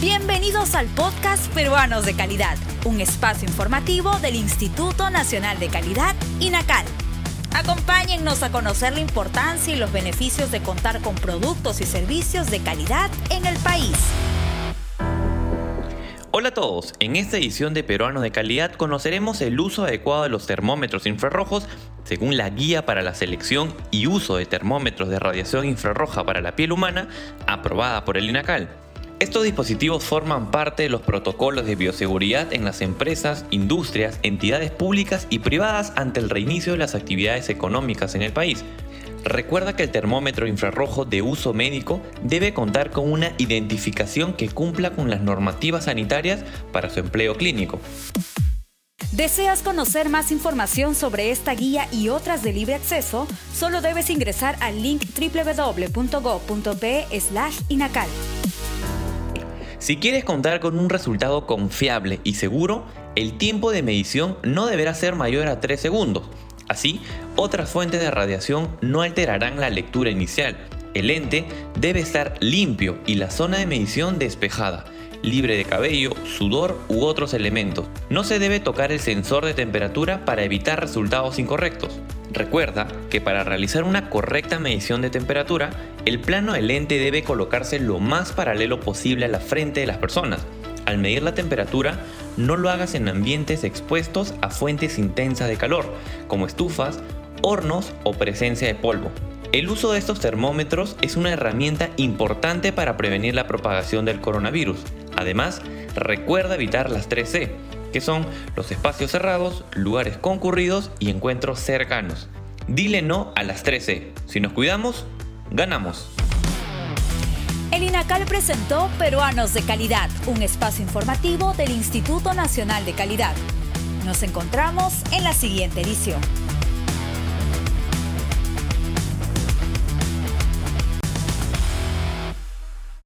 Bienvenidos al podcast Peruanos de Calidad, un espacio informativo del Instituto Nacional de Calidad, INACAL. Acompáñennos a conocer la importancia y los beneficios de contar con productos y servicios de calidad en el país. Hola a todos, en esta edición de Peruanos de Calidad conoceremos el uso adecuado de los termómetros infrarrojos según la guía para la selección y uso de termómetros de radiación infrarroja para la piel humana aprobada por el INACAL. Estos dispositivos forman parte de los protocolos de bioseguridad en las empresas, industrias, entidades públicas y privadas ante el reinicio de las actividades económicas en el país. Recuerda que el termómetro infrarrojo de uso médico debe contar con una identificación que cumpla con las normativas sanitarias para su empleo clínico. ¿Deseas conocer más información sobre esta guía y otras de libre acceso? Solo debes ingresar al link www.go.pe/inacal. Si quieres contar con un resultado confiable y seguro, el tiempo de medición no deberá ser mayor a 3 segundos. Así, otras fuentes de radiación no alterarán la lectura inicial. El lente debe estar limpio y la zona de medición despejada, libre de cabello, sudor u otros elementos. No se debe tocar el sensor de temperatura para evitar resultados incorrectos. Recuerda que para realizar una correcta medición de temperatura, el plano del lente debe colocarse lo más paralelo posible a la frente de las personas. Al medir la temperatura, no lo hagas en ambientes expuestos a fuentes intensas de calor, como estufas, hornos o presencia de polvo. El uso de estos termómetros es una herramienta importante para prevenir la propagación del coronavirus. Además, recuerda evitar las 3C, que son los espacios cerrados, lugares concurridos y encuentros cercanos. Dile no a las 13. Si nos cuidamos, ganamos. El INACAL presentó Peruanos de Calidad, un espacio informativo del Instituto Nacional de Calidad. Nos encontramos en la siguiente edición.